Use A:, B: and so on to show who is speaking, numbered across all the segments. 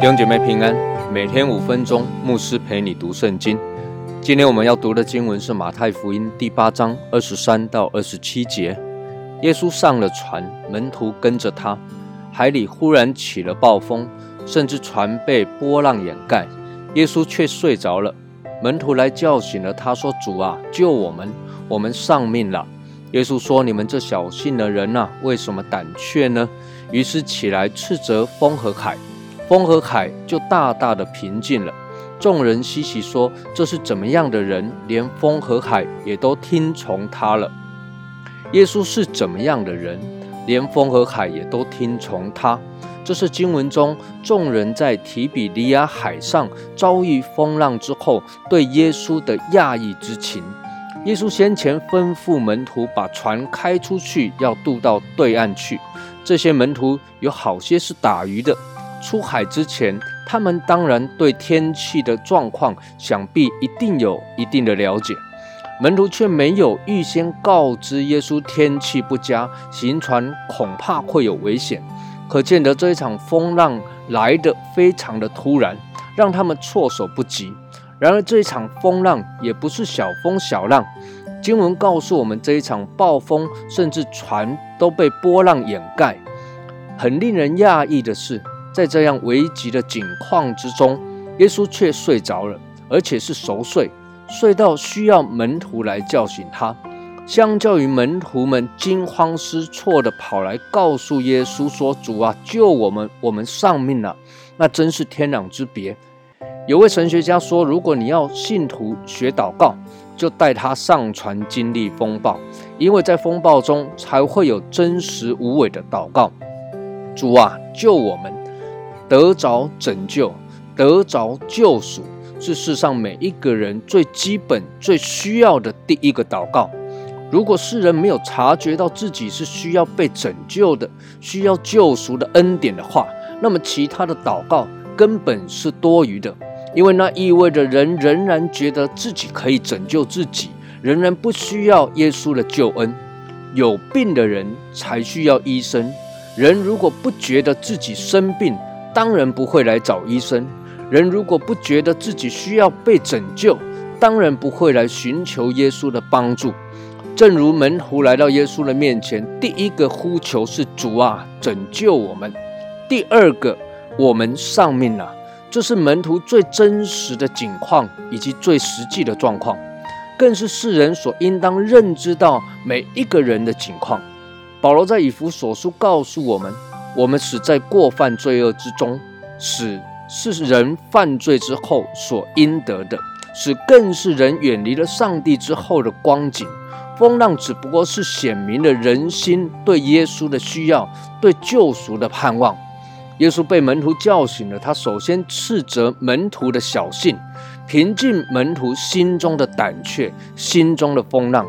A: 弟兄姐妹平安，每天五分钟，牧师陪你读圣经。今天我们要读的经文是马太福音第八章二十三到二十七节。耶稣上了船，门徒跟着他。海里忽然起了暴风，甚至船被波浪掩盖，耶稣却睡着了。门徒来叫醒了他，说：“主啊，救我们！我们丧命了。”耶稣说：“你们这小信的人呐，为什么胆怯呢？”于是起来斥责风和海。风和海就大大的平静了。众人稀奇说：“这是怎么样的人？连风和海也都听从他了。”耶稣是怎么样的人？连风和海也都听从他。这是经文中众人在提比利亚海上遭遇风浪之后对耶稣的讶异之情。耶稣先前吩咐门徒把船开出去，要渡到对岸去。这些门徒有好些是打鱼的。出海之前，他们当然对天气的状况想必一定有一定的了解。门徒却没有预先告知耶稣天气不佳，行船恐怕会有危险。可见得这一场风浪来得非常的突然，让他们措手不及。然而这一场风浪也不是小风小浪，经文告诉我们，这一场暴风甚至船都被波浪掩盖。很令人讶异的是。在这样危急的境况之中，耶稣却睡着了，而且是熟睡，睡到需要门徒来叫醒他。相较于门徒们惊慌失措地跑来告诉耶稣说：“主啊，救我们，我们丧命了。”那真是天壤之别。有位神学家说：“如果你要信徒学祷告，就带他上船经历风暴，因为在风暴中才会有真实无伪的祷告。”主啊，救我们！得着拯救，得着救赎，是世上每一个人最基本、最需要的第一个祷告。如果世人没有察觉到自己是需要被拯救的、需要救赎的恩典的话，那么其他的祷告根本是多余的，因为那意味着人仍然觉得自己可以拯救自己，仍然不需要耶稣的救恩。有病的人才需要医生。人如果不觉得自己生病，当然不会来找医生。人如果不觉得自己需要被拯救，当然不会来寻求耶稣的帮助。正如门徒来到耶稣的面前，第一个呼求是“主啊，拯救我们”；第二个，我们丧命了。这是门徒最真实的景况，以及最实际的状况，更是世人所应当认知到每一个人的景况。保罗在以弗所书告诉我们。我们死在过犯罪恶之中，死是人犯罪之后所应得的，死更是人远离了上帝之后的光景。风浪只不过是显明了人心对耶稣的需要，对救赎的盼望。耶稣被门徒叫醒了，他首先斥责门徒的小信，平静门徒心中的胆怯，心中的风浪，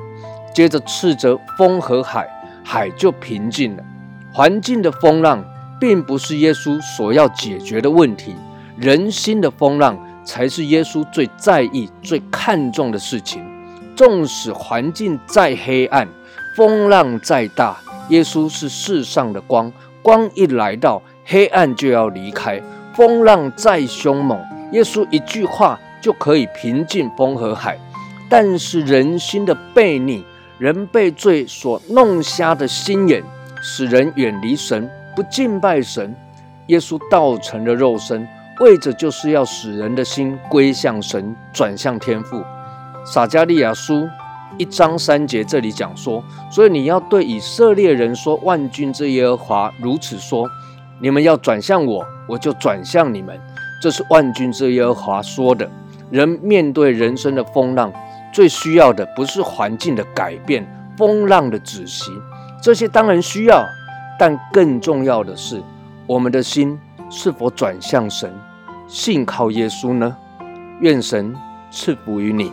A: 接着斥责风和海，海就平静了。环境的风浪并不是耶稣所要解决的问题，人心的风浪才是耶稣最在意、最看重的事情。纵使环境再黑暗，风浪再大，耶稣是世上的光，光一来到，黑暗就要离开。风浪再凶猛，耶稣一句话就可以平静风和海。但是人心的悖逆，人被罪所弄瞎的心眼。使人远离神，不敬拜神。耶稣道成了肉身，为着就是要使人的心归向神，转向天父。撒加利亚书一章三节这里讲说：所以你要对以色列人说，万军之耶和华如此说：你们要转向我，我就转向你们。这是万军之耶和华说的。人面对人生的风浪，最需要的不是环境的改变，风浪的止息。这些当然需要，但更重要的是，我们的心是否转向神，信靠耶稣呢？愿神赐福于你。